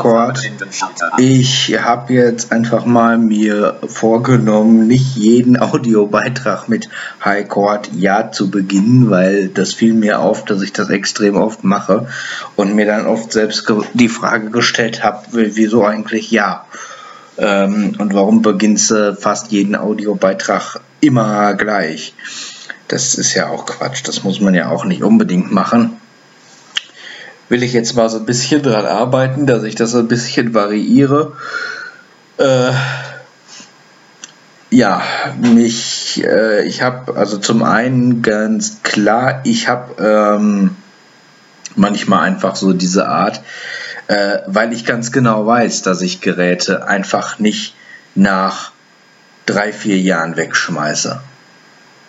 Gott, ich habe jetzt einfach mal mir vorgenommen, nicht jeden Audiobeitrag mit Hi Gott Ja zu beginnen, weil das fiel mir auf, dass ich das extrem oft mache und mir dann oft selbst die Frage gestellt habe, wieso eigentlich Ja? Ähm, und warum beginnst du fast jeden Audiobeitrag immer gleich? Das ist ja auch Quatsch, das muss man ja auch nicht unbedingt machen will ich jetzt mal so ein bisschen dran arbeiten, dass ich das so ein bisschen variiere. Äh, ja, mich, äh, ich habe also zum einen ganz klar, ich habe ähm, manchmal einfach so diese Art, äh, weil ich ganz genau weiß, dass ich Geräte einfach nicht nach drei, vier Jahren wegschmeiße.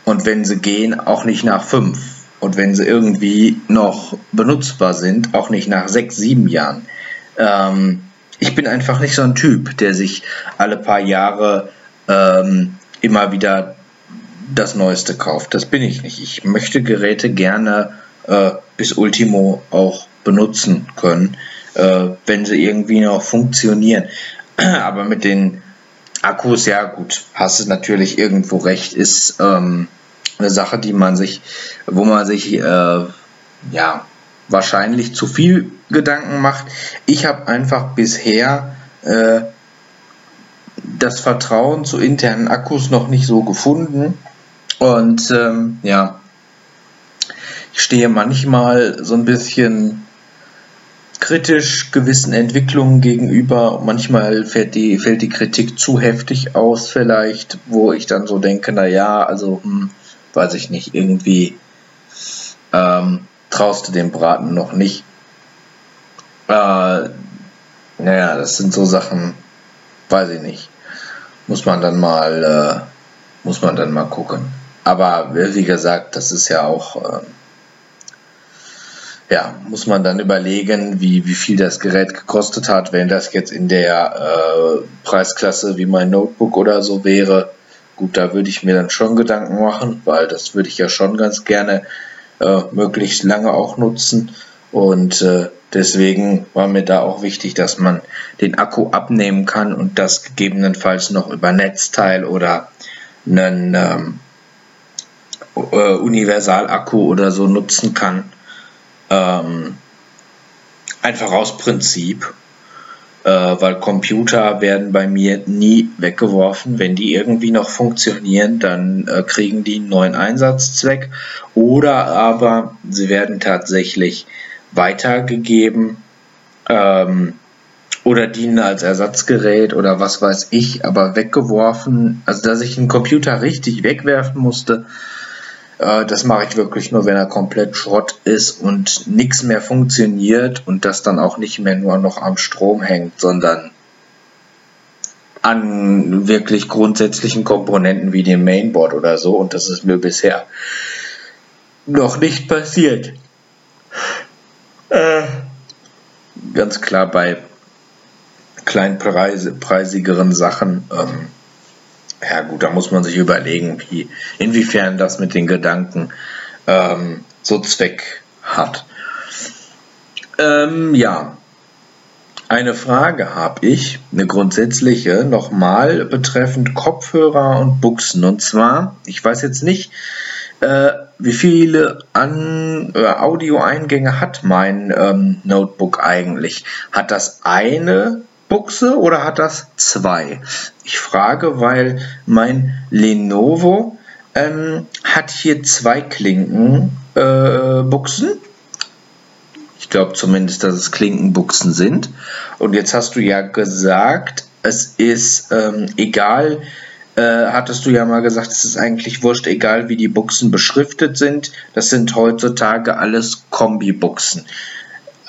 Und wenn sie gehen, auch nicht nach fünf und wenn sie irgendwie noch benutzbar sind, auch nicht nach sechs, sieben Jahren. Ähm, ich bin einfach nicht so ein Typ, der sich alle paar Jahre ähm, immer wieder das Neueste kauft. Das bin ich nicht. Ich möchte Geräte gerne äh, bis Ultimo auch benutzen können, äh, wenn sie irgendwie noch funktionieren. Aber mit den Akkus, ja gut, hast du natürlich irgendwo recht, ist ähm, eine Sache, die man sich, wo man sich äh, ja wahrscheinlich zu viel Gedanken macht. Ich habe einfach bisher äh, das Vertrauen zu internen Akkus noch nicht so gefunden und ähm, ja, ich stehe manchmal so ein bisschen kritisch gewissen Entwicklungen gegenüber. Manchmal fällt die, fällt die Kritik zu heftig aus, vielleicht, wo ich dann so denke, naja, also hm, weiß ich nicht, irgendwie ähm, traust du dem Braten noch nicht. Äh, naja, das sind so Sachen, weiß ich nicht. Muss man dann mal, äh, muss man dann mal gucken. Aber wie gesagt, das ist ja auch, äh, ja, muss man dann überlegen, wie, wie viel das Gerät gekostet hat. Wenn das jetzt in der äh, Preisklasse wie mein Notebook oder so wäre, Gut, da würde ich mir dann schon Gedanken machen, weil das würde ich ja schon ganz gerne äh, möglichst lange auch nutzen. Und äh, deswegen war mir da auch wichtig, dass man den Akku abnehmen kann und das gegebenenfalls noch über Netzteil oder einen ähm, äh, Universalakku oder so nutzen kann. Ähm, einfach aus Prinzip weil Computer werden bei mir nie weggeworfen. Wenn die irgendwie noch funktionieren, dann äh, kriegen die einen neuen Einsatzzweck oder aber sie werden tatsächlich weitergegeben ähm, oder dienen als Ersatzgerät oder was weiß ich, aber weggeworfen, also dass ich einen Computer richtig wegwerfen musste, äh, das mache ich wirklich nur, wenn er komplett Schrott ist und nichts mehr funktioniert und das dann auch nicht mehr nur noch am Strom hängt, sondern an wirklich grundsätzlichen Komponenten wie dem Mainboard oder so. Und das ist mir bisher noch nicht passiert. Äh, ganz klar bei kleinpreisigeren Sachen. Ähm, ja gut, da muss man sich überlegen, wie, inwiefern das mit den Gedanken ähm, so Zweck hat. Ähm, ja, eine Frage habe ich, eine grundsätzliche, nochmal betreffend Kopfhörer und Buchsen. Und zwar, ich weiß jetzt nicht, äh, wie viele An äh, Audioeingänge hat mein ähm, Notebook eigentlich? Hat das eine Buchse oder hat das zwei? Ich frage, weil mein Lenovo ähm, hat hier zwei Klinkenbuchsen. Äh, ich glaube zumindest, dass es Klinkenbuchsen sind. Und jetzt hast du ja gesagt, es ist ähm, egal, äh, hattest du ja mal gesagt, es ist eigentlich wurscht, egal wie die Buchsen beschriftet sind. Das sind heutzutage alles Kombi-Buchsen.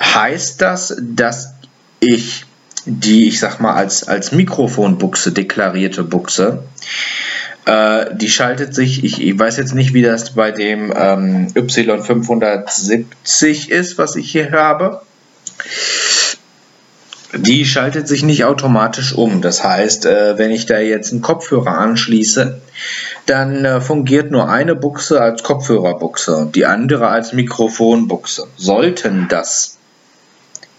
Heißt das, dass ich die, ich sag mal, als, als Mikrofonbuchse deklarierte Buchse. Äh, die schaltet sich, ich, ich, weiß jetzt nicht, wie das bei dem ähm, Y570 ist, was ich hier habe. Die schaltet sich nicht automatisch um. Das heißt, äh, wenn ich da jetzt einen Kopfhörer anschließe, dann äh, fungiert nur eine Buchse als Kopfhörerbuchse und die andere als Mikrofonbuchse. Sollten das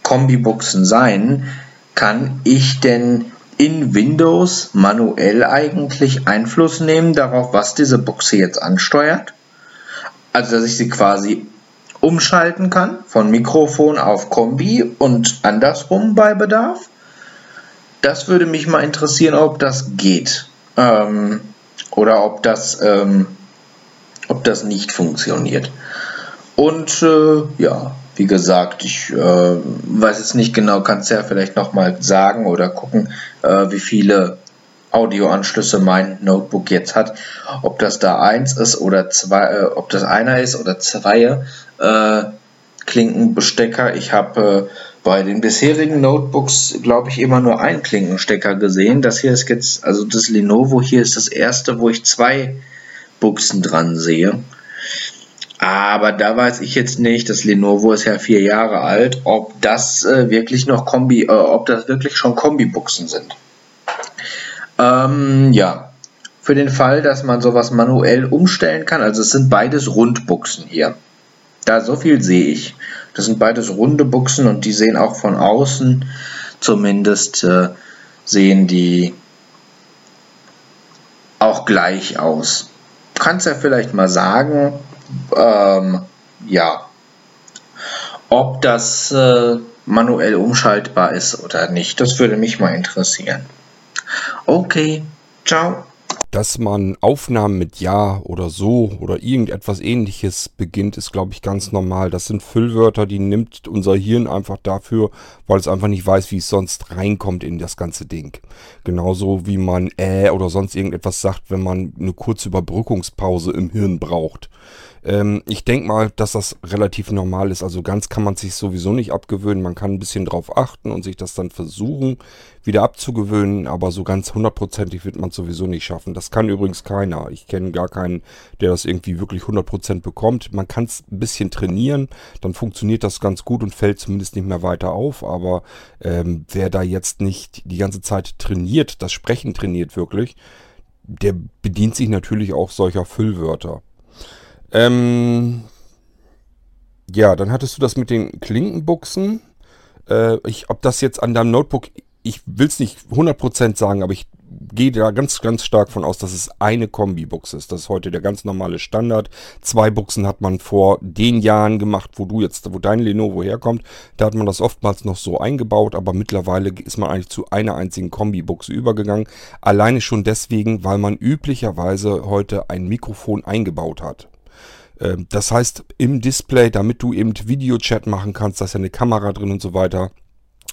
Kombibuchsen sein, kann ich denn in Windows manuell eigentlich Einfluss nehmen darauf, was diese Buchse jetzt ansteuert? Also, dass ich sie quasi umschalten kann von Mikrofon auf Kombi und andersrum bei Bedarf? Das würde mich mal interessieren, ob das geht. Ähm, oder ob das, ähm, ob das nicht funktioniert. Und äh, ja, wie gesagt, ich äh, weiß jetzt nicht genau, kannst ja vielleicht nochmal sagen oder gucken, äh, wie viele Audioanschlüsse mein Notebook jetzt hat. Ob das da eins ist oder zwei, äh, ob das einer ist oder zwei äh, Klinkenbestecker. Ich habe äh, bei den bisherigen Notebooks, glaube ich, immer nur einen Klinkenstecker gesehen. Das hier ist jetzt, also das Lenovo hier ist das erste, wo ich zwei Buchsen dran sehe. Aber da weiß ich jetzt nicht, das Lenovo ist ja vier Jahre alt, ob das äh, wirklich noch Kombi, äh, ob das wirklich schon Kombi-Buchsen sind. Ähm, ja, für den Fall, dass man sowas manuell umstellen kann, also es sind beides Rundbuchsen hier. Da so viel sehe ich. Das sind beides runde Buchsen und die sehen auch von außen zumindest äh, sehen die auch gleich aus. Kannst ja vielleicht mal sagen, ähm, ja, ob das äh, manuell umschaltbar ist oder nicht. Das würde mich mal interessieren. Okay, ciao. Dass man Aufnahmen mit Ja oder so oder irgendetwas ähnliches beginnt, ist, glaube ich, ganz normal. Das sind Füllwörter, die nimmt unser Hirn einfach dafür, weil es einfach nicht weiß, wie es sonst reinkommt in das ganze Ding. Genauso wie man äh oder sonst irgendetwas sagt, wenn man eine kurze Überbrückungspause im Hirn braucht. Ähm, ich denke mal, dass das relativ normal ist. Also ganz kann man sich sowieso nicht abgewöhnen. Man kann ein bisschen drauf achten und sich das dann versuchen, wieder abzugewöhnen. Aber so ganz hundertprozentig wird man es sowieso nicht schaffen. Das kann übrigens keiner. Ich kenne gar keinen, der das irgendwie wirklich hundertprozentig bekommt. Man kann es ein bisschen trainieren. Dann funktioniert das ganz gut und fällt zumindest nicht mehr weiter auf. Aber ähm, wer da jetzt nicht die ganze Zeit trainiert, das Sprechen trainiert wirklich, der bedient sich natürlich auch solcher Füllwörter. Ähm, ja, dann hattest du das mit den Klinkenbuchsen. Äh, ich, ob das jetzt an deinem Notebook, ich will es nicht 100% sagen, aber ich gehe da ganz, ganz stark von aus, dass es eine Kombi-Buchse ist. Das ist heute der ganz normale Standard. Zwei Buchsen hat man vor den Jahren gemacht, wo du jetzt, wo dein Lenovo herkommt. Da hat man das oftmals noch so eingebaut, aber mittlerweile ist man eigentlich zu einer einzigen Kombi-Buchse übergegangen. Alleine schon deswegen, weil man üblicherweise heute ein Mikrofon eingebaut hat. Ähm, das heißt, im Display, damit du eben Videochat machen kannst, da ist ja eine Kamera drin und so weiter,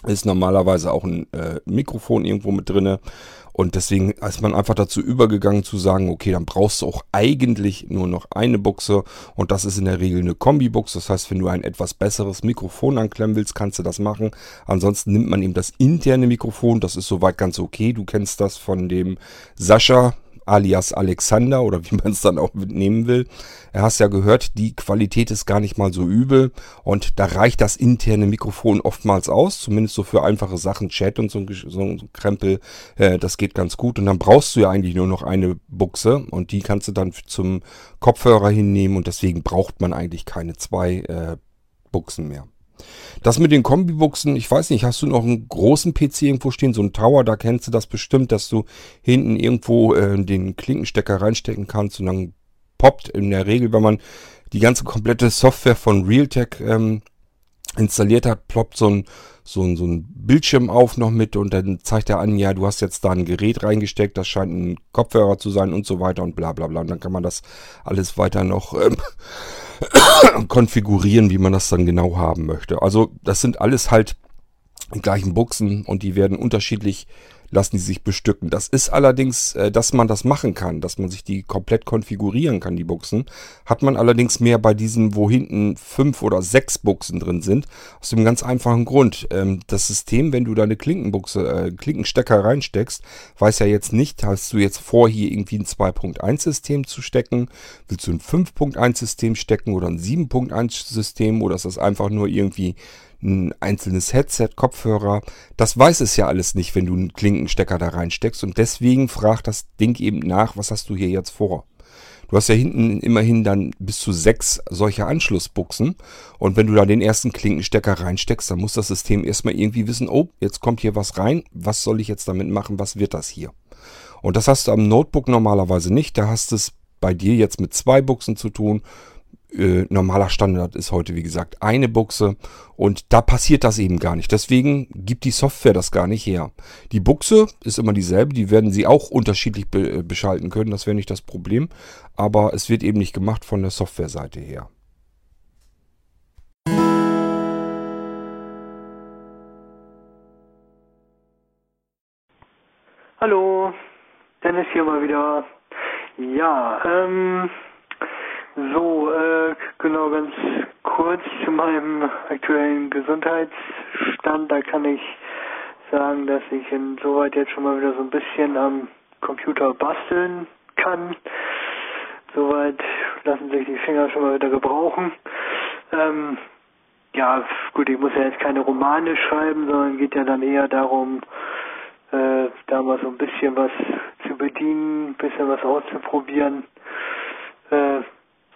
ist normalerweise auch ein äh, Mikrofon irgendwo mit drinne. Und deswegen ist man einfach dazu übergegangen zu sagen, okay, dann brauchst du auch eigentlich nur noch eine Buchse und das ist in der Regel eine Kombi-Buchse. Das heißt, wenn du ein etwas besseres Mikrofon anklemmen willst, kannst du das machen. Ansonsten nimmt man eben das interne Mikrofon, das ist soweit ganz okay. Du kennst das von dem Sascha, alias Alexander oder wie man es dann auch nehmen will. Er hast ja gehört, die Qualität ist gar nicht mal so übel und da reicht das interne Mikrofon oftmals aus, zumindest so für einfache Sachen, Chat und so, so ein Krempel, äh, das geht ganz gut und dann brauchst du ja eigentlich nur noch eine Buchse und die kannst du dann zum Kopfhörer hinnehmen und deswegen braucht man eigentlich keine zwei äh, Buchsen mehr. Das mit den Kombibuchsen, ich weiß nicht, hast du noch einen großen PC irgendwo stehen, so einen Tower, da kennst du das bestimmt, dass du hinten irgendwo äh, den Klinkenstecker reinstecken kannst und dann poppt in der Regel, wenn man die ganze komplette Software von Realtek ähm, installiert hat, ploppt so ein, so, ein, so ein Bildschirm auf noch mit und dann zeigt er an, ja, du hast jetzt da ein Gerät reingesteckt, das scheint ein Kopfhörer zu sein und so weiter und bla bla bla. Und dann kann man das alles weiter noch ähm, konfigurieren, wie man das dann genau haben möchte. Also das sind alles halt die gleichen Buchsen und die werden unterschiedlich lassen die sich bestücken. Das ist allerdings, äh, dass man das machen kann, dass man sich die komplett konfigurieren kann, die Buchsen, hat man allerdings mehr bei diesen, wo hinten fünf oder sechs Buchsen drin sind, aus dem ganz einfachen Grund. Ähm, das System, wenn du deine Klinkenbuchse, äh, Klinkenstecker reinsteckst, weiß ja jetzt nicht, hast du jetzt vor, hier irgendwie ein 2.1-System zu stecken, willst du ein 5.1-System stecken oder ein 7.1-System oder ist das einfach nur irgendwie ein einzelnes Headset, Kopfhörer. Das weiß es ja alles nicht, wenn du einen Klinkenstecker da reinsteckst. Und deswegen fragt das Ding eben nach, was hast du hier jetzt vor? Du hast ja hinten immerhin dann bis zu sechs solcher Anschlussbuchsen. Und wenn du da den ersten Klinkenstecker reinsteckst, dann muss das System erstmal irgendwie wissen, oh, jetzt kommt hier was rein. Was soll ich jetzt damit machen? Was wird das hier? Und das hast du am Notebook normalerweise nicht. Da hast du es bei dir jetzt mit zwei Buchsen zu tun. Äh, normaler Standard ist heute, wie gesagt, eine Buchse und da passiert das eben gar nicht. Deswegen gibt die Software das gar nicht her. Die Buchse ist immer dieselbe, die werden sie auch unterschiedlich be äh, beschalten können, das wäre nicht das Problem, aber es wird eben nicht gemacht von der Softwareseite her. Hallo, Dennis hier mal wieder. Ja, ähm, so, äh, genau, ganz kurz zu meinem aktuellen Gesundheitsstand. Da kann ich sagen, dass ich insoweit jetzt schon mal wieder so ein bisschen am Computer basteln kann. Soweit lassen sich die Finger schon mal wieder gebrauchen. Ähm, ja, gut, ich muss ja jetzt keine Romane schreiben, sondern geht ja dann eher darum, äh, da mal so ein bisschen was zu bedienen, ein bisschen was auszuprobieren. Äh,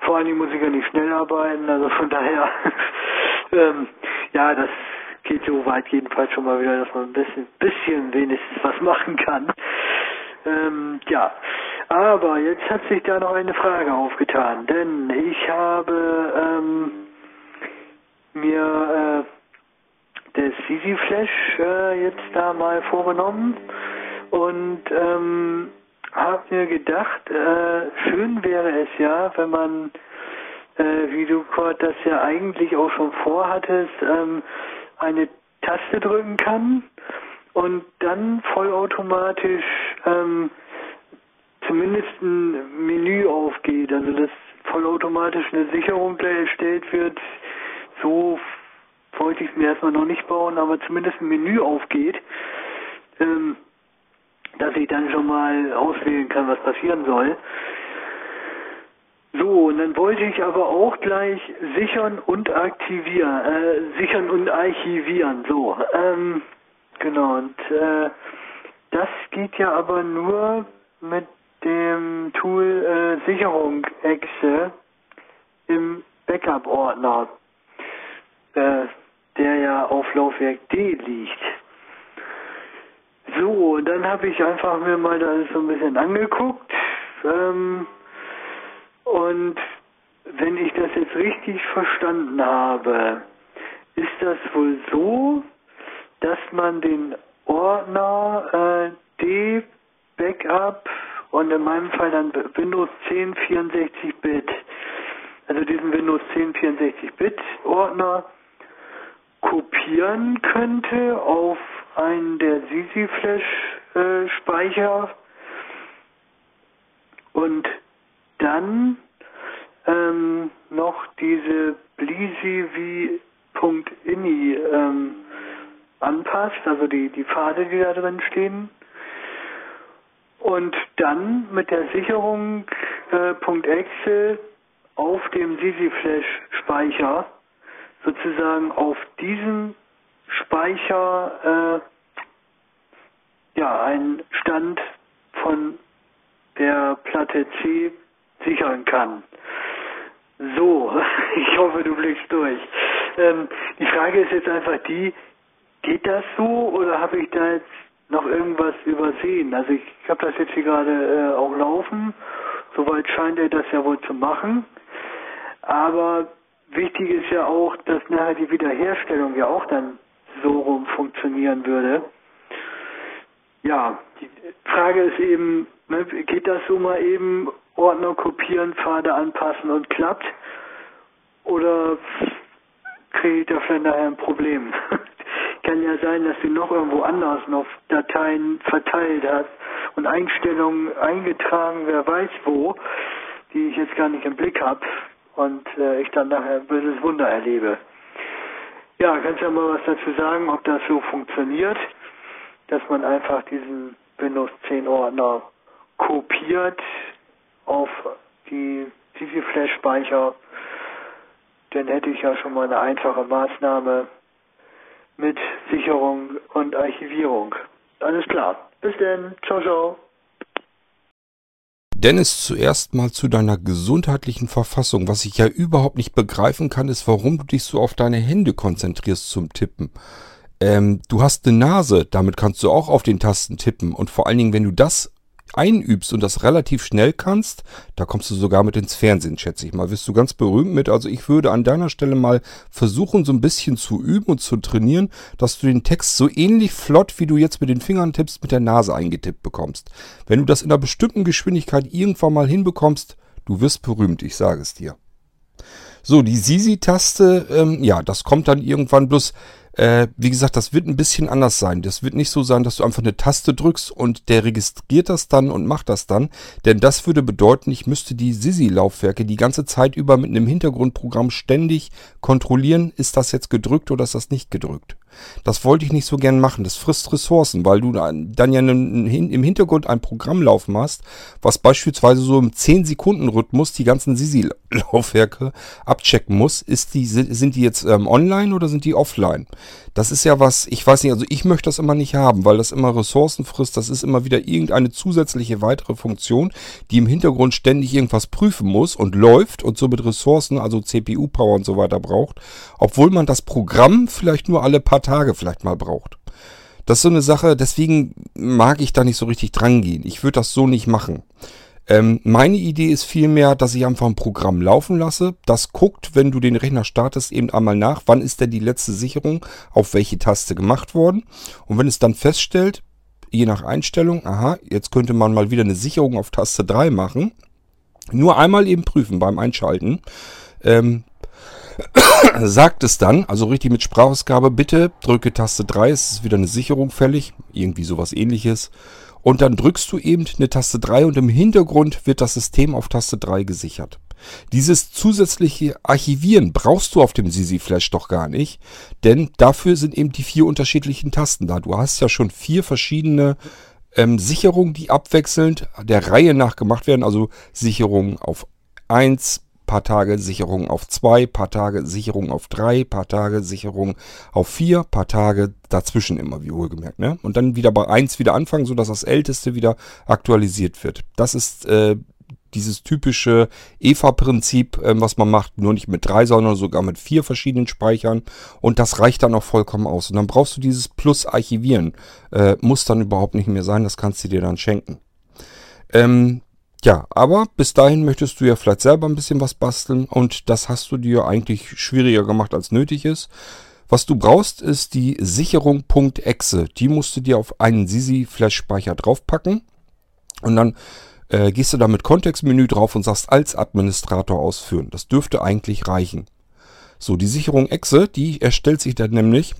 vor allem muss ich ja nicht schnell arbeiten, also von daher, ähm, ja, das geht so weit jedenfalls schon mal wieder, dass man ein bisschen, bisschen wenigstens was machen kann. Ähm, ja, aber jetzt hat sich da noch eine Frage aufgetan, denn ich habe ähm, mir äh, das Easy Flash äh, jetzt da mal vorgenommen und ähm, habe mir gedacht, äh, schön wäre es ja, wenn man, äh, wie du Kurt das ja eigentlich auch schon vorhattest, ähm, eine Taste drücken kann und dann vollautomatisch ähm, zumindest ein Menü aufgeht, also dass vollautomatisch eine Sicherung erstellt wird. So wollte ich es mir erstmal noch nicht bauen, aber zumindest ein Menü aufgeht. Ähm, dass ich dann schon mal auswählen kann, was passieren soll. So, und dann wollte ich aber auch gleich sichern und aktivieren, äh, sichern und archivieren, so, ähm, genau, und äh, das geht ja aber nur mit dem Tool äh, Sicherung Exe im Backup-Ordner, äh, der ja auf Laufwerk D liegt. So, dann habe ich einfach mir mal das so ein bisschen angeguckt. Ähm, und wenn ich das jetzt richtig verstanden habe, ist das wohl so, dass man den Ordner äh, D Backup und in meinem Fall dann Windows 10 64-Bit, also diesen Windows 10 64-Bit Ordner kopieren könnte auf einen der Sisi Flash Speicher und dann ähm, noch diese bliziv.ini ähm, anpasst, also die, die Pfade, die da drin stehen. Und dann mit der Sicherung äh, auf dem Sisi Flash Speicher sozusagen auf diesen Speicher äh, ja einen Stand von der Platte C sichern kann. So, ich hoffe, du blickst durch. Ähm, die Frage ist jetzt einfach die, geht das so oder habe ich da jetzt noch irgendwas übersehen? Also ich, habe das jetzt hier gerade äh, auch laufen, soweit scheint er das ja wohl zu machen. Aber wichtig ist ja auch, dass nachher die Wiederherstellung ja auch dann so rum funktionieren würde. Ja, die Frage ist eben, ne, geht das so mal eben Ordner kopieren, Pfade anpassen und klappt? Oder kriege ich da vielleicht nachher ein Problem? Kann ja sein, dass du noch irgendwo anders noch Dateien verteilt hast und Einstellungen eingetragen, wer weiß wo, die ich jetzt gar nicht im Blick habe und äh, ich dann nachher ein böses Wunder erlebe. Ja, kannst du ja mal was dazu sagen, ob das so funktioniert, dass man einfach diesen Windows 10 Ordner kopiert auf die CC Flash Speicher, dann hätte ich ja schon mal eine einfache Maßnahme mit Sicherung und Archivierung. Alles klar. Bis denn. Ciao, ciao. Dennis, zuerst mal zu deiner gesundheitlichen Verfassung. Was ich ja überhaupt nicht begreifen kann, ist, warum du dich so auf deine Hände konzentrierst zum Tippen. Ähm, du hast eine Nase, damit kannst du auch auf den Tasten tippen. Und vor allen Dingen, wenn du das einübst und das relativ schnell kannst, da kommst du sogar mit ins Fernsehen, schätze ich mal. Wirst du ganz berühmt mit. Also ich würde an deiner Stelle mal versuchen, so ein bisschen zu üben und zu trainieren, dass du den Text so ähnlich flott, wie du jetzt mit den Fingern tippst, mit der Nase eingetippt bekommst. Wenn du das in einer bestimmten Geschwindigkeit irgendwann mal hinbekommst, du wirst berühmt, ich sage es dir. So, die Sisi-Taste, ähm, ja, das kommt dann irgendwann bloß äh, wie gesagt, das wird ein bisschen anders sein. Das wird nicht so sein, dass du einfach eine Taste drückst und der registriert das dann und macht das dann. Denn das würde bedeuten, ich müsste die Sisi-Laufwerke die ganze Zeit über mit einem Hintergrundprogramm ständig kontrollieren, ist das jetzt gedrückt oder ist das nicht gedrückt. Das wollte ich nicht so gern machen. Das frisst Ressourcen, weil du dann ja im Hintergrund ein Programm laufen hast, was beispielsweise so im 10-Sekunden-Rhythmus die ganzen Sisi-Laufwerke abchecken muss. Ist die, sind die jetzt ähm, online oder sind die offline? Das ist ja was, ich weiß nicht, also ich möchte das immer nicht haben, weil das immer Ressourcen frisst. Das ist immer wieder irgendeine zusätzliche weitere Funktion, die im Hintergrund ständig irgendwas prüfen muss und läuft und somit Ressourcen, also CPU-Power und so weiter braucht, obwohl man das Programm vielleicht nur alle paar Tage vielleicht mal braucht. Das ist so eine Sache, deswegen mag ich da nicht so richtig dran gehen. Ich würde das so nicht machen. Ähm, meine Idee ist vielmehr, dass ich einfach ein Programm laufen lasse. Das guckt, wenn du den Rechner startest, eben einmal nach, wann ist denn die letzte Sicherung auf welche Taste gemacht worden. Und wenn es dann feststellt, je nach Einstellung, aha, jetzt könnte man mal wieder eine Sicherung auf Taste 3 machen. Nur einmal eben prüfen beim Einschalten. Ähm, sagt es dann, also richtig mit Sprachausgabe, bitte drücke Taste 3, es ist wieder eine Sicherung fällig, irgendwie sowas ähnliches. Und dann drückst du eben eine Taste 3 und im Hintergrund wird das System auf Taste 3 gesichert. Dieses zusätzliche Archivieren brauchst du auf dem Sisi Flash doch gar nicht, denn dafür sind eben die vier unterschiedlichen Tasten da. Du hast ja schon vier verschiedene ähm, Sicherungen, die abwechselnd der Reihe nach gemacht werden. Also Sicherung auf 1, paar Tage Sicherung auf 2, paar Tage Sicherung auf 3, paar Tage Sicherung auf 4, paar Tage dazwischen immer, wie wohlgemerkt. Ne? Und dann wieder bei 1 wieder anfangen, sodass das älteste wieder aktualisiert wird. Das ist äh, dieses typische EVA-Prinzip, äh, was man macht, nur nicht mit drei, sondern sogar mit vier verschiedenen Speichern. Und das reicht dann auch vollkommen aus. Und dann brauchst du dieses Plus archivieren. Äh, muss dann überhaupt nicht mehr sein, das kannst du dir dann schenken. Ähm, ja, aber bis dahin möchtest du ja vielleicht selber ein bisschen was basteln und das hast du dir eigentlich schwieriger gemacht als nötig ist. Was du brauchst, ist die Sicherung.exe. Die musst du dir auf einen Sisi-Flash-Speicher draufpacken und dann äh, gehst du da mit Kontextmenü drauf und sagst als Administrator ausführen. Das dürfte eigentlich reichen. So, die Sicherung Exe, die erstellt sich dann nämlich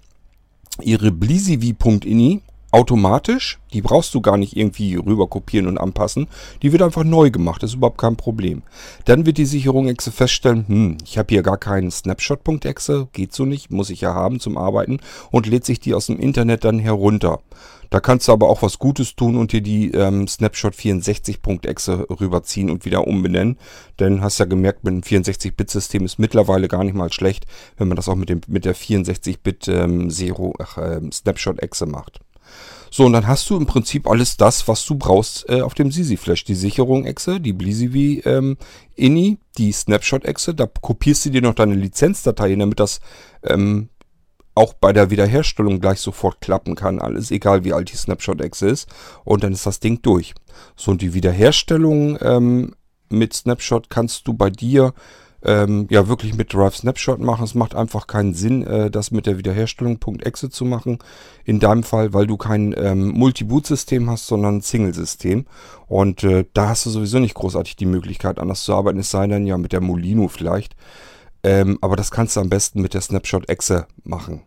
ihre blisiv.ini automatisch. Die brauchst du gar nicht irgendwie rüber kopieren und anpassen. Die wird einfach neu gemacht, das ist überhaupt kein Problem. Dann wird die Sicherung Exe feststellen, hm, ich habe hier gar keinen Snapshot.exe, geht so nicht, muss ich ja haben zum Arbeiten und lädt sich die aus dem Internet dann herunter. Da kannst du aber auch was Gutes tun und dir die ähm, Snapshot 64.exe rüberziehen und wieder umbenennen. Denn hast ja gemerkt, mit dem 64-Bit-System ist mittlerweile gar nicht mal schlecht, wenn man das auch mit, dem, mit der 64-Bit ähm, äh, Snapshot-Exe macht. So, und dann hast du im Prinzip alles das, was du brauchst äh, auf dem Sisi Flash. Die Sicherung-Exe, die BlizzV ähm, INI, die Snapshot-Exe. Da kopierst du dir noch deine Lizenzdatei hin, damit das ähm, auch bei der Wiederherstellung gleich sofort klappen kann. Alles egal, wie alt die Snapshot-Exe ist. Und dann ist das Ding durch. So, und die Wiederherstellung ähm, mit Snapshot kannst du bei dir ähm, ja wirklich mit Drive Snapshot machen. Es macht einfach keinen Sinn, äh, das mit der Wiederherstellung .exe zu machen. In deinem Fall, weil du kein ähm, Multi-Boot-System hast, sondern ein Single-System. Und äh, da hast du sowieso nicht großartig die Möglichkeit, anders zu arbeiten. Es sei denn ja mit der Molino vielleicht. Ähm, aber das kannst du am besten mit der Snapshot-Exe machen.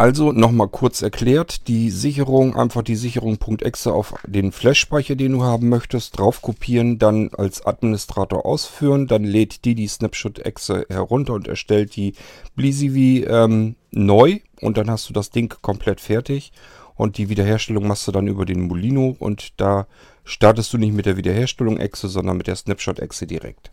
Also nochmal kurz erklärt, die Sicherung, einfach die Sicherung.exe auf den Flash-Speicher, den du haben möchtest, drauf kopieren, dann als Administrator ausführen, dann lädt die die Snapshot-Exe herunter und erstellt die BlizzV ähm, neu und dann hast du das Ding komplett fertig und die Wiederherstellung machst du dann über den Molino und da startest du nicht mit der Wiederherstellung-Exe, sondern mit der Snapshot-Exe direkt.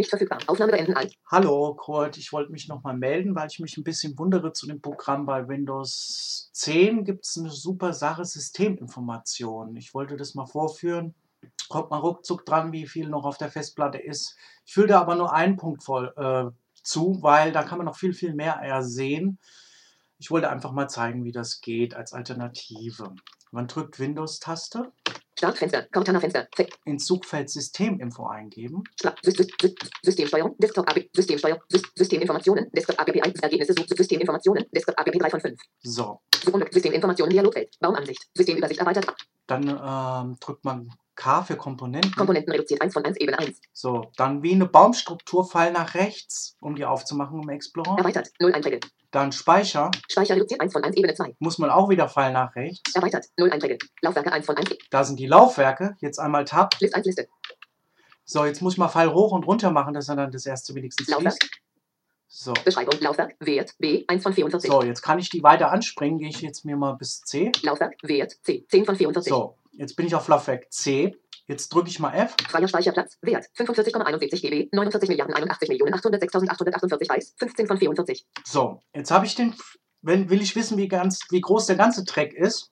Nicht verfügbar. Aufnahme beenden. Alt. Hallo Kurt, ich wollte mich nochmal melden, weil ich mich ein bisschen wundere zu dem Programm. Bei Windows 10 gibt es eine super Sache Systeminformation. Ich wollte das mal vorführen. Kommt mal ruckzuck dran, wie viel noch auf der Festplatte ist. Ich fülle da aber nur einen Punkt voll äh, zu, weil da kann man noch viel, viel mehr ersehen. Ich wollte einfach mal zeigen, wie das geht als Alternative. Man drückt Windows-Taste. Startfenster. Cortana-Fenster. Ins Suchfeld Systeminfo eingeben. Systemsteuerung. Desktop APP. Systemsteuerung. Sy Systeminformationen. Desktop APP 1. Ergebnisse. Systeminformationen. Desktop APP 3 von 5. So. Systeminformationen. Dialogfeld. Baumansicht. Systemübersicht erweitert. Dann ähm, drückt man K für Komponenten. Komponenten reduziert 1 von 1, Ebene 1. So, dann wie eine Baumstruktur, Pfeil nach rechts, um die aufzumachen im Explorer. Erweitert. 0 Einträge. Dann Speicher. Speicher reduziert 1 von 1, Ebene 2. Muss man auch wieder Pfeil nach rechts. Erweitert. 0 Einträge. Laufwerke 1 von 1. Da sind die Laufwerke. Jetzt einmal Tab. List 1 Liste. So, jetzt muss ich mal Pfeil hoch und runter machen, dass er dann das erste wenigstens Laufwerk. liest. So. Beschreibung. Laufwerk. Wert. B. 1 von 44. So, jetzt kann ich die weiter anspringen. Gehe ich jetzt mir mal bis C. Laufwerk. Wert. C. 10 von 44. So, jetzt bin ich auf Laufwerk C. Jetzt drücke ich mal F. Freier Speicherplatz. Wert. 45,71 GB. 49 Milliarden 81 Millionen 806.848 Bytes. 15 von 44. So, jetzt habe ich den. Wenn will ich wissen, wie, ganz, wie groß der ganze Track ist,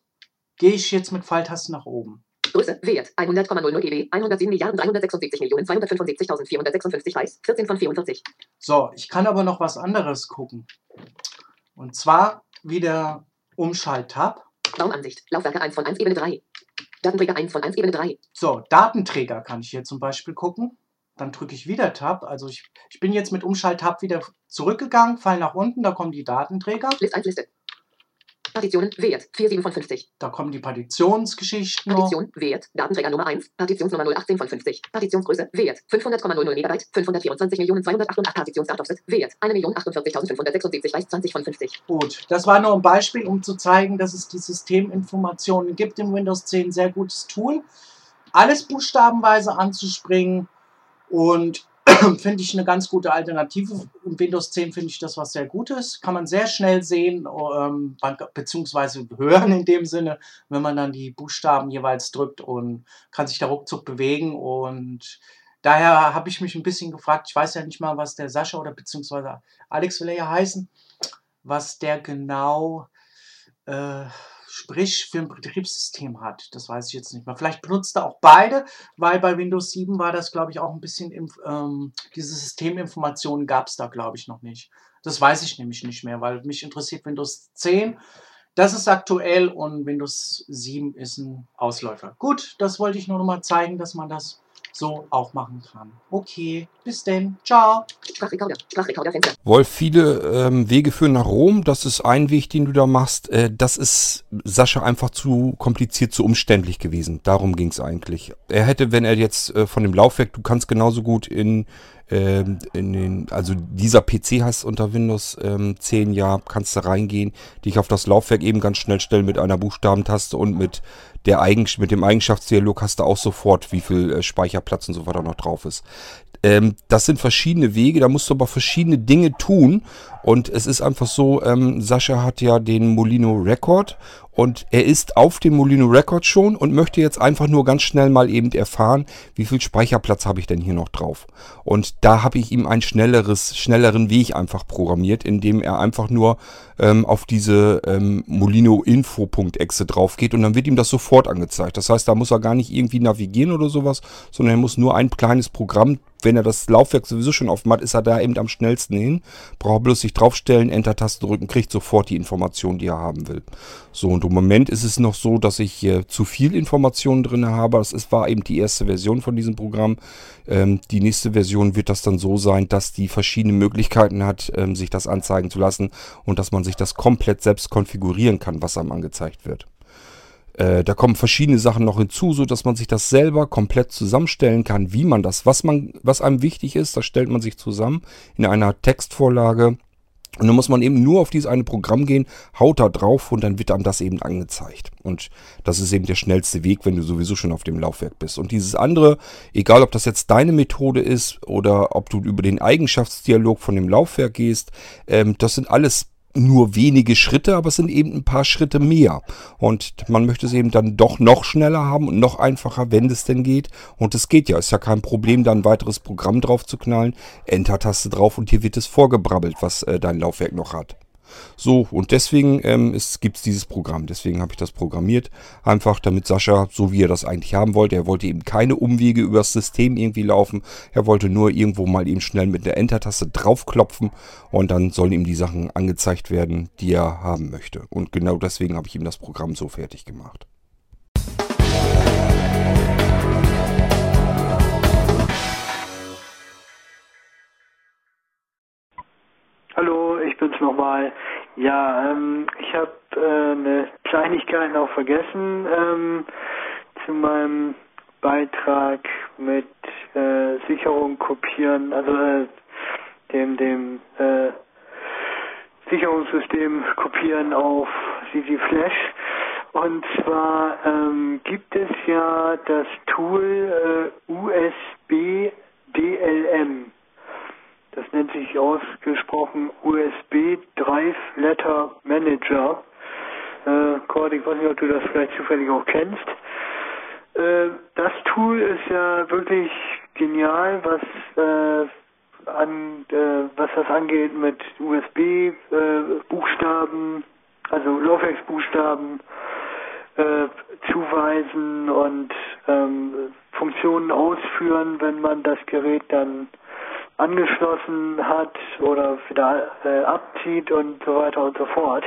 gehe ich jetzt mit Pfeiltasten nach oben. Größe. Wert. 100,00 GB. 107 Milliarden 376 Millionen 275.456 Bytes. 14 von 44. So, ich kann aber noch was anderes gucken. Und zwar wieder Umschalt-Tab. Baumansicht. Laufwerke 1 von 1, Ebene 3. Datenträger 1 von 1, Ebene 3. So, Datenträger kann ich hier zum Beispiel gucken. Dann drücke ich wieder Tab. Also ich, ich bin jetzt mit Umschalt-Tab wieder zurückgegangen, fall nach unten, da kommen die Datenträger. List 1 Liste. Partitionen. Wert. 47 von 50. Da kommen die Partitionsgeschichten noch. Partition. Wert. Datenträger Nummer 1. Partitionsnummer 018 von 50. Partitionsgröße. Wert. 500,00 Megabyte. 524 Millionen 288 Partitionsdatumset. Wert. 1.048.576 Bytes. 20 von 50. Gut, das war nur ein Beispiel, um zu zeigen, dass es die Systeminformationen gibt in Windows 10. Sehr gutes Tool. Alles buchstabenweise anzuspringen und finde ich eine ganz gute Alternative. Im Windows 10 finde ich das was sehr Gutes. Kann man sehr schnell sehen, ähm, beziehungsweise hören in dem Sinne, wenn man dann die Buchstaben jeweils drückt und kann sich da ruckzuck bewegen. Und daher habe ich mich ein bisschen gefragt, ich weiß ja nicht mal, was der Sascha oder beziehungsweise Alex will ja heißen, was der genau äh, sprich für ein Betriebssystem hat. Das weiß ich jetzt nicht mehr. Vielleicht benutzt er auch beide, weil bei Windows 7 war das, glaube ich, auch ein bisschen, ähm, diese Systeminformationen gab es da, glaube ich, noch nicht. Das weiß ich nämlich nicht mehr, weil mich interessiert Windows 10. Das ist aktuell und Windows 7 ist ein Ausläufer. Gut, das wollte ich nur noch mal zeigen, dass man das so auch machen kann. Okay, bis denn. Ciao. Sprachrekorder. Wolf, viele ähm, Wege führen nach Rom. Das ist ein Weg, den du da machst. Äh, das ist Sascha einfach zu kompliziert, zu umständlich gewesen. Darum ging es eigentlich. Er hätte, wenn er jetzt äh, von dem Laufwerk, du kannst genauso gut in, ähm, in den, also dieser PC hast unter Windows ähm, 10 ja, kannst du reingehen, dich auf das Laufwerk eben ganz schnell stellen mit einer Buchstabentaste und mit der Eigen mit dem Eigenschaftsdialog hast du auch sofort, wie viel äh, Speicherplatz und so weiter noch drauf ist. Ähm, das sind verschiedene Wege, da musst du aber verschiedene Dinge tun. Und es ist einfach so, ähm, Sascha hat ja den Molino Record und er ist auf dem Molino Record schon und möchte jetzt einfach nur ganz schnell mal eben erfahren, wie viel Speicherplatz habe ich denn hier noch drauf. Und da habe ich ihm einen schnelleres, schnelleren Weg einfach programmiert, indem er einfach nur ähm, auf diese ähm, molinoinfo.exe drauf geht und dann wird ihm das sofort angezeigt. Das heißt, da muss er gar nicht irgendwie navigieren oder sowas, sondern er muss nur ein kleines Programm, wenn er das Laufwerk sowieso schon offen hat, ist er da eben am schnellsten hin. Braucht bloß sich draufstellen, Enter-Taste drücken, kriegt sofort die Information, die er haben will. So, und im Moment ist es noch so, dass ich hier zu viel Informationen drin habe. Das ist, war eben die erste Version von diesem Programm. Ähm, die nächste Version wird das dann so sein, dass die verschiedene Möglichkeiten hat, ähm, sich das anzeigen zu lassen und dass man sich das komplett selbst konfigurieren kann, was einem angezeigt wird. Äh, da kommen verschiedene Sachen noch hinzu, so dass man sich das selber komplett zusammenstellen kann, wie man das, was man, was einem wichtig ist, das stellt man sich zusammen in einer Textvorlage. Und dann muss man eben nur auf dieses eine Programm gehen, haut da drauf und dann wird einem das eben angezeigt. Und das ist eben der schnellste Weg, wenn du sowieso schon auf dem Laufwerk bist. Und dieses andere, egal ob das jetzt deine Methode ist oder ob du über den Eigenschaftsdialog von dem Laufwerk gehst, ähm, das sind alles nur wenige Schritte, aber es sind eben ein paar Schritte mehr. Und man möchte es eben dann doch noch schneller haben und noch einfacher, wenn es denn geht. Und es geht ja, ist ja kein Problem, da ein weiteres Programm drauf zu knallen. Enter-Taste drauf und hier wird es vorgebrabbelt, was äh, dein Laufwerk noch hat. So, und deswegen ähm, gibt es dieses Programm. Deswegen habe ich das programmiert. Einfach damit Sascha, so wie er das eigentlich haben wollte, er wollte eben keine Umwege übers System irgendwie laufen. Er wollte nur irgendwo mal eben schnell mit der Enter-Taste draufklopfen und dann sollen ihm die Sachen angezeigt werden, die er haben möchte. Und genau deswegen habe ich ihm das Programm so fertig gemacht. Hallo, ich bin's nochmal. Ja, ähm, ich habe äh, eine Kleinigkeit noch vergessen ähm, zu meinem Beitrag mit äh, Sicherung kopieren, also äh, dem dem äh, Sicherungssystem kopieren auf CC Flash. Und zwar ähm, gibt es ja das Tool äh, USB DLM. Das nennt sich ausgesprochen USB Drive Letter Manager. Äh, Cord, ich weiß nicht, ob du das vielleicht zufällig auch kennst. Äh, das Tool ist ja wirklich genial, was äh, an äh, was das angeht mit USB äh, also Laufwerksbuchstaben äh, zuweisen und ähm, Funktionen ausführen, wenn man das Gerät dann angeschlossen hat oder wieder äh, abzieht und so weiter und so fort.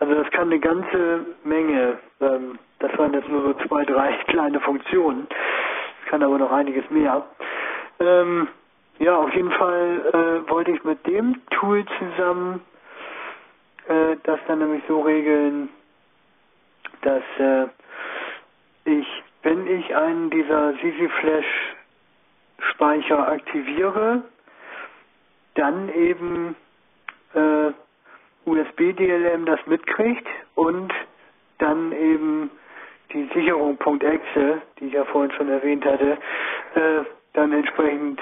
Also das kann eine ganze Menge. Ähm, das waren jetzt nur so zwei, drei kleine Funktionen. Es kann aber noch einiges mehr. Ähm, ja, auf jeden Fall äh, wollte ich mit dem Tool zusammen äh, das dann nämlich so regeln, dass äh, ich, wenn ich einen dieser CC Flash Speicher aktiviere, dann eben äh, USB-DLM das mitkriegt und dann eben die Sicherung.exe, die ich ja vorhin schon erwähnt hatte, äh, dann entsprechend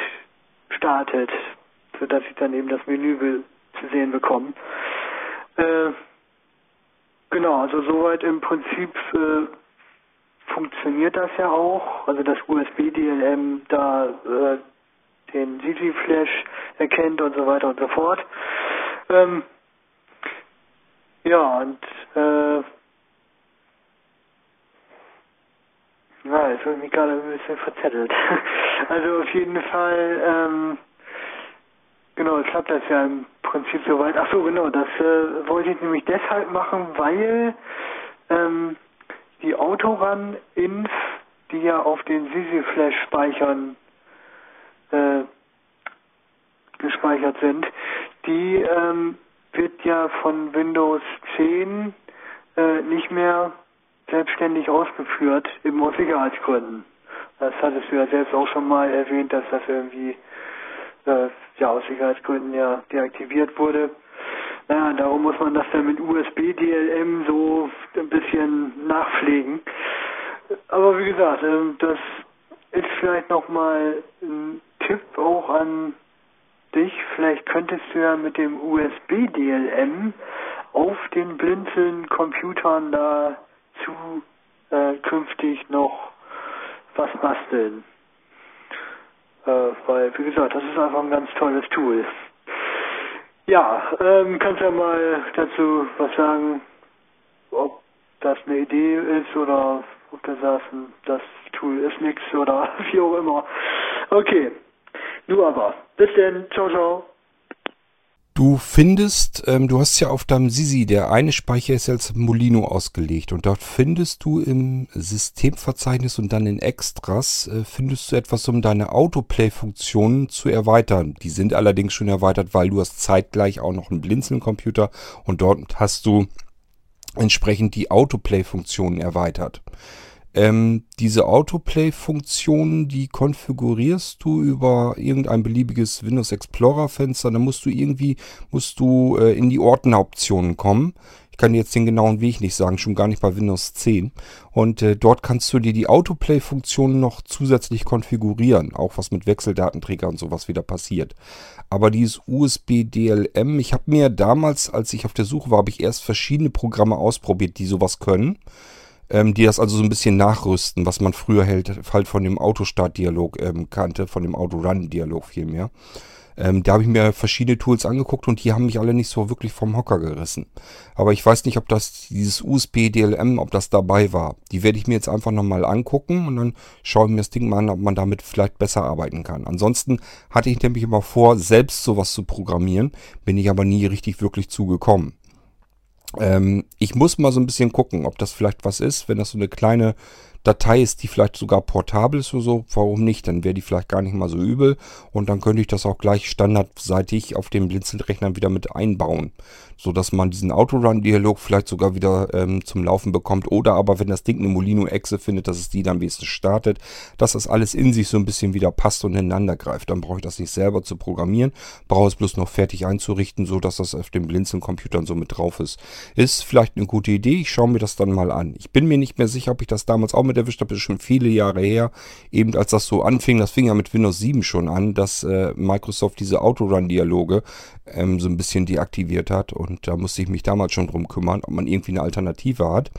startet, sodass ich dann eben das Menü zu sehen bekomme. Äh, genau, also soweit im Prinzip äh, funktioniert das ja auch. Also das USB-DLM da äh, den CC Flash erkennt und so weiter und so fort. Ähm, ja, und äh, ja, jetzt habe ich mich gerade ein bisschen verzettelt. also auf jeden Fall, ähm, genau, klappt das ja im Prinzip soweit. Ach so, genau, das äh, wollte ich nämlich deshalb machen, weil ähm, die Autoran-Inf, die ja auf den Sisi-Flash-Speichern äh, gespeichert sind, die ähm, wird ja von Windows 10 äh, nicht mehr selbstständig ausgeführt, eben aus Sicherheitsgründen. Das hattest du ja selbst auch schon mal erwähnt, dass das irgendwie äh, ja aus Sicherheitsgründen ja deaktiviert wurde. Naja, darum muss man das dann mit USB-DLM so ein bisschen nachpflegen. Aber wie gesagt, äh, das ist vielleicht nochmal ein Tipp auch an dich. Vielleicht könntest du ja mit dem USB-DLM auf den Blinzeln-Computern da zukünftig äh, noch was basteln. Äh, weil, wie gesagt, das ist einfach ein ganz tolles Tool. Ja, ähm, kannst ja mal dazu was sagen, ob das eine Idee ist oder ob du sagst, das Tool ist nichts oder wie auch immer. Okay, du aber. Bis denn. Ciao, ciao. Du findest, ähm, du hast ja auf deinem Sisi, der eine Speicher ist als Molino ausgelegt und dort findest du im Systemverzeichnis und dann in Extras, äh, findest du etwas, um deine Autoplay-Funktionen zu erweitern. Die sind allerdings schon erweitert, weil du hast zeitgleich auch noch einen Blinzeln-Computer und dort hast du entsprechend die Autoplay-Funktionen erweitert. Ähm, diese Autoplay-Funktion, die konfigurierst du über irgendein beliebiges Windows Explorer-Fenster. Dann musst du irgendwie, musst du äh, in die Ordneroptionen kommen. Ich kann jetzt den genauen Weg nicht sagen, schon gar nicht bei Windows 10. Und äh, dort kannst du dir die Autoplay-Funktion noch zusätzlich konfigurieren, auch was mit Wechseldatenträger und sowas wieder passiert. Aber dieses USB DLM, ich habe mir damals, als ich auf der Suche war, habe ich erst verschiedene Programme ausprobiert, die sowas können ähm, die das also so ein bisschen nachrüsten, was man früher halt, halt von dem Autostart-Dialog ähm, kannte, von dem Auto-Run-Dialog vielmehr. Ähm, da habe ich mir verschiedene Tools angeguckt und die haben mich alle nicht so wirklich vom Hocker gerissen. Aber ich weiß nicht, ob das dieses USB DLM, ob das dabei war. Die werde ich mir jetzt einfach nochmal angucken und dann schaue ich mir das Ding mal an, ob man damit vielleicht besser arbeiten kann. Ansonsten hatte ich nämlich immer vor, selbst sowas zu programmieren, bin ich aber nie richtig wirklich zugekommen. Ähm, ich muss mal so ein bisschen gucken, ob das vielleicht was ist, wenn das so eine kleine Datei ist, die vielleicht sogar portabel ist oder so, warum nicht? Dann wäre die vielleicht gar nicht mal so übel und dann könnte ich das auch gleich standardseitig auf dem Blinzelrechner wieder mit einbauen so dass man diesen Autorun-Dialog vielleicht sogar wieder ähm, zum Laufen bekommt. Oder aber, wenn das Ding eine Molino-Echse findet, dass es die dann wenigstens startet, dass das alles in sich so ein bisschen wieder passt und ineinander greift. Dann brauche ich das nicht selber zu programmieren, brauche es bloß noch fertig einzurichten, so dass das auf den Blinzeln-Computern so mit drauf ist. Ist vielleicht eine gute Idee, ich schaue mir das dann mal an. Ich bin mir nicht mehr sicher, ob ich das damals auch mit erwischt habe, ist schon viele Jahre her, eben als das so anfing, das fing ja mit Windows 7 schon an, dass äh, Microsoft diese Autorun-Dialoge ähm, so ein bisschen deaktiviert hat. Und da musste ich mich damals schon drum kümmern, ob man irgendwie eine Alternative hat.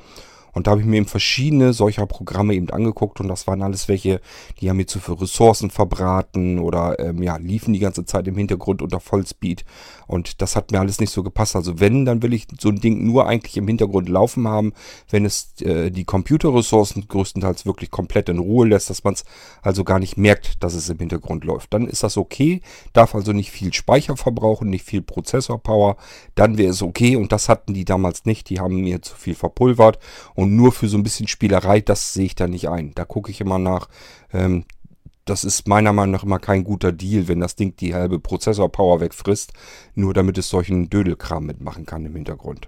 Und da habe ich mir eben verschiedene solcher Programme eben angeguckt und das waren alles welche, die haben mir zu viel Ressourcen verbraten oder ähm, ja, liefen die ganze Zeit im Hintergrund unter Vollspeed. Und das hat mir alles nicht so gepasst. Also wenn, dann will ich so ein Ding nur eigentlich im Hintergrund laufen haben, wenn es äh, die Computerressourcen größtenteils wirklich komplett in Ruhe lässt, dass man es also gar nicht merkt, dass es im Hintergrund läuft. Dann ist das okay, darf also nicht viel Speicher verbrauchen, nicht viel Prozessorpower, dann wäre es okay und das hatten die damals nicht, die haben mir zu viel verpulvert und nur für so ein bisschen Spielerei, das sehe ich da nicht ein. Da gucke ich immer nach. Ähm, das ist meiner Meinung nach immer kein guter Deal, wenn das Ding die halbe Prozessorpower wegfrisst, nur damit es solchen Dödelkram mitmachen kann im Hintergrund.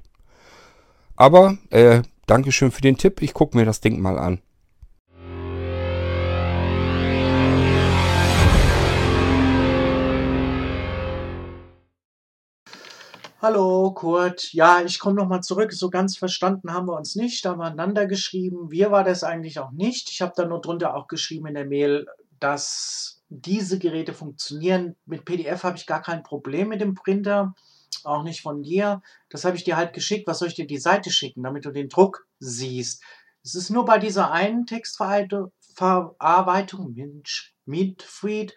Aber, äh, Dankeschön für den Tipp. Ich gucke mir das Ding mal an. Hallo Kurt, ja, ich komme nochmal zurück. So ganz verstanden haben wir uns nicht. Da haben wir einander geschrieben. Wir war das eigentlich auch nicht. Ich habe da nur drunter auch geschrieben in der Mail, dass diese Geräte funktionieren. Mit PDF habe ich gar kein Problem mit dem Printer, auch nicht von dir. Das habe ich dir halt geschickt. Was soll ich dir die Seite schicken, damit du den Druck siehst? Es ist nur bei dieser einen Textverarbeitung, Midfreed,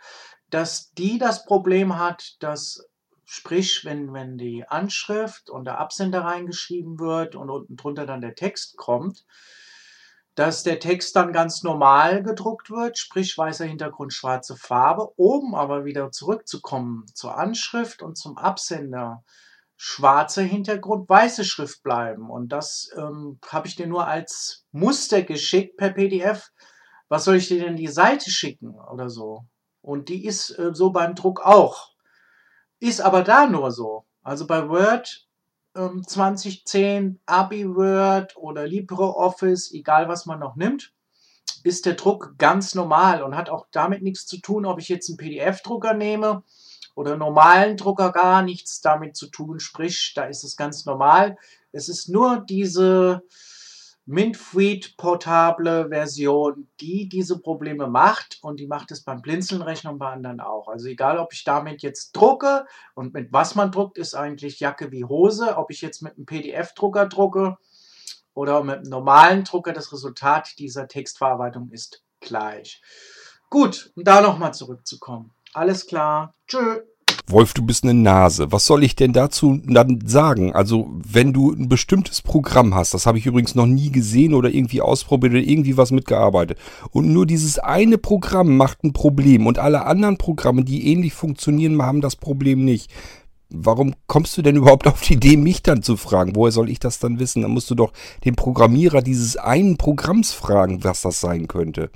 dass die das Problem hat, dass Sprich, wenn, wenn die Anschrift und der Absender reingeschrieben wird und unten drunter dann der Text kommt, dass der Text dann ganz normal gedruckt wird, sprich weißer Hintergrund, schwarze Farbe, oben aber wieder zurückzukommen zur Anschrift und zum Absender, schwarzer Hintergrund, weiße Schrift bleiben. Und das ähm, habe ich dir nur als Muster geschickt per PDF. Was soll ich dir denn die Seite schicken oder so? Und die ist äh, so beim Druck auch. Ist aber da nur so. Also bei Word ähm, 2010, Abi Word oder LibreOffice, egal was man noch nimmt, ist der Druck ganz normal und hat auch damit nichts zu tun, ob ich jetzt einen PDF-Drucker nehme oder normalen Drucker gar nichts damit zu tun. Sprich, da ist es ganz normal. Es ist nur diese MintFreed portable Version, die diese Probleme macht und die macht es beim Blinzelnrechner und bei anderen auch. Also egal, ob ich damit jetzt drucke und mit was man druckt, ist eigentlich Jacke wie Hose. Ob ich jetzt mit einem PDF-Drucker drucke oder mit einem normalen Drucker, das Resultat dieser Textverarbeitung ist gleich. Gut, um da nochmal zurückzukommen. Alles klar. Tschö. Wolf, du bist eine Nase. Was soll ich denn dazu dann sagen? Also, wenn du ein bestimmtes Programm hast, das habe ich übrigens noch nie gesehen oder irgendwie ausprobiert oder irgendwie was mitgearbeitet. Und nur dieses eine Programm macht ein Problem und alle anderen Programme, die ähnlich funktionieren, haben das Problem nicht. Warum kommst du denn überhaupt auf die Idee, mich dann zu fragen? Woher soll ich das dann wissen? Dann musst du doch den Programmierer dieses einen Programms fragen, was das sein könnte.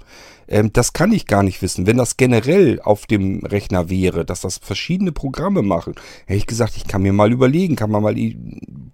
Ähm, das kann ich gar nicht wissen. Wenn das generell auf dem Rechner wäre, dass das verschiedene Programme machen, hätte ich gesagt, ich kann mir mal überlegen, kann man mal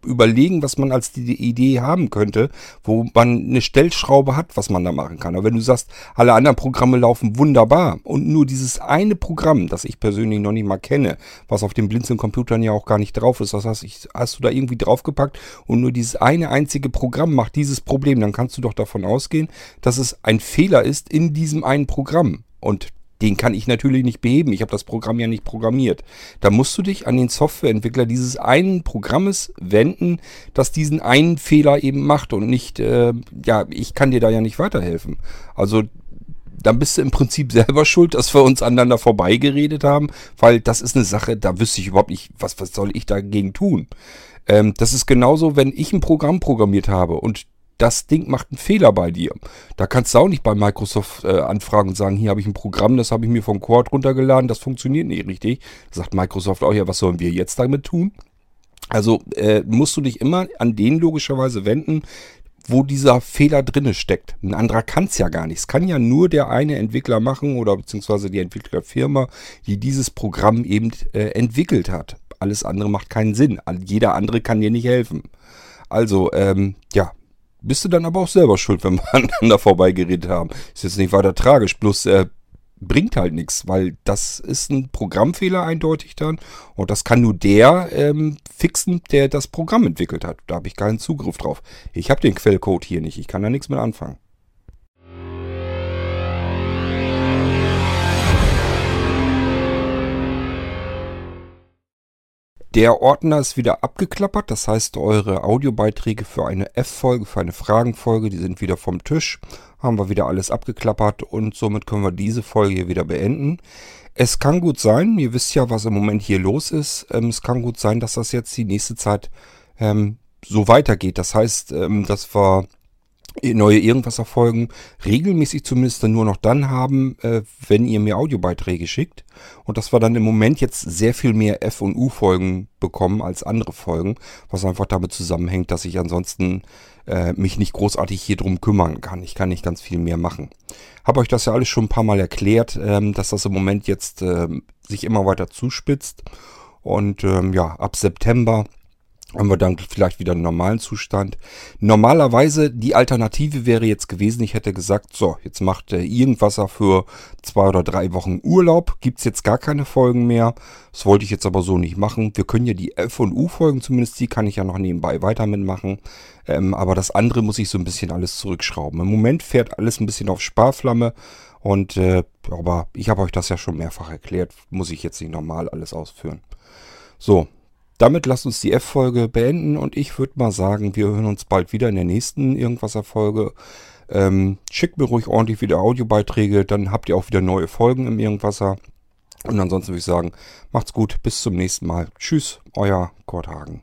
überlegen, was man als Idee haben könnte, wo man eine Stellschraube hat, was man da machen kann. Aber wenn du sagst, alle anderen Programme laufen wunderbar und nur dieses eine Programm, das ich persönlich noch nicht mal kenne, was auf den Blinzeln-Computern ja auch gar nicht drauf ist, das heißt, ich, hast du da irgendwie draufgepackt und nur dieses eine einzige Programm macht dieses Problem, dann kannst du doch davon ausgehen, dass es ein Fehler ist in diesem einen Programm. Und den kann ich natürlich nicht beheben. Ich habe das Programm ja nicht programmiert. Da musst du dich an den Softwareentwickler dieses einen Programmes wenden, das diesen einen Fehler eben macht und nicht, äh, ja, ich kann dir da ja nicht weiterhelfen. Also dann bist du im Prinzip selber schuld, dass wir uns aneinander vorbeigeredet haben, weil das ist eine Sache, da wüsste ich überhaupt nicht, was, was soll ich dagegen tun. Ähm, das ist genauso, wenn ich ein Programm programmiert habe und das Ding macht einen Fehler bei dir. Da kannst du auch nicht bei Microsoft äh, anfragen und sagen, hier habe ich ein Programm, das habe ich mir vom Cord runtergeladen, das funktioniert nicht richtig. Da sagt Microsoft auch, ja, was sollen wir jetzt damit tun? Also äh, musst du dich immer an den logischerweise wenden, wo dieser Fehler drinne steckt. Ein anderer kann es ja gar nicht. Es kann ja nur der eine Entwickler machen oder beziehungsweise die Entwicklerfirma, die dieses Programm eben äh, entwickelt hat. Alles andere macht keinen Sinn. Jeder andere kann dir nicht helfen. Also, ähm, ja, bist du dann aber auch selber schuld, wenn wir aneinander vorbeigeredet haben. Ist jetzt nicht weiter tragisch, bloß äh, bringt halt nichts, weil das ist ein Programmfehler eindeutig dann und das kann nur der ähm, fixen, der das Programm entwickelt hat. Da habe ich keinen Zugriff drauf. Ich habe den Quellcode hier nicht, ich kann da nichts mit anfangen. Der Ordner ist wieder abgeklappert, das heißt, eure Audiobeiträge für eine F-Folge, für eine Fragenfolge, die sind wieder vom Tisch. Haben wir wieder alles abgeklappert und somit können wir diese Folge hier wieder beenden. Es kann gut sein, ihr wisst ja, was im Moment hier los ist. Ähm, es kann gut sein, dass das jetzt die nächste Zeit ähm, so weitergeht. Das heißt, ähm, dass wir neue Irgendwas-Erfolgen regelmäßig zumindest dann nur noch dann haben, äh, wenn ihr mir Audiobeiträge schickt. Und dass wir dann im Moment jetzt sehr viel mehr F- und U-Folgen bekommen als andere Folgen, was einfach damit zusammenhängt, dass ich ansonsten äh, mich nicht großartig hier drum kümmern kann. Ich kann nicht ganz viel mehr machen. Habe euch das ja alles schon ein paar Mal erklärt, ähm, dass das im Moment jetzt äh, sich immer weiter zuspitzt. Und ähm, ja, ab September haben wir dann vielleicht wieder einen normalen Zustand. Normalerweise die Alternative wäre jetzt gewesen, ich hätte gesagt, so, jetzt macht äh, Irgendwasser für zwei oder drei Wochen Urlaub, gibt's jetzt gar keine Folgen mehr. Das wollte ich jetzt aber so nicht machen. Wir können ja die F- und U-Folgen zumindest, die kann ich ja noch nebenbei weiter mitmachen. Ähm, aber das andere muss ich so ein bisschen alles zurückschrauben. Im Moment fährt alles ein bisschen auf Sparflamme. Und äh, aber ich habe euch das ja schon mehrfach erklärt, muss ich jetzt nicht normal alles ausführen. So, damit lasst uns die F-Folge beenden und ich würde mal sagen, wir hören uns bald wieder in der nächsten Irgendwas-Folge. Ähm, schickt mir ruhig ordentlich wieder Audiobeiträge, dann habt ihr auch wieder neue Folgen im Irgendwasser. Und ansonsten würde ich sagen, macht's gut, bis zum nächsten Mal. Tschüss, euer Kurt Hagen.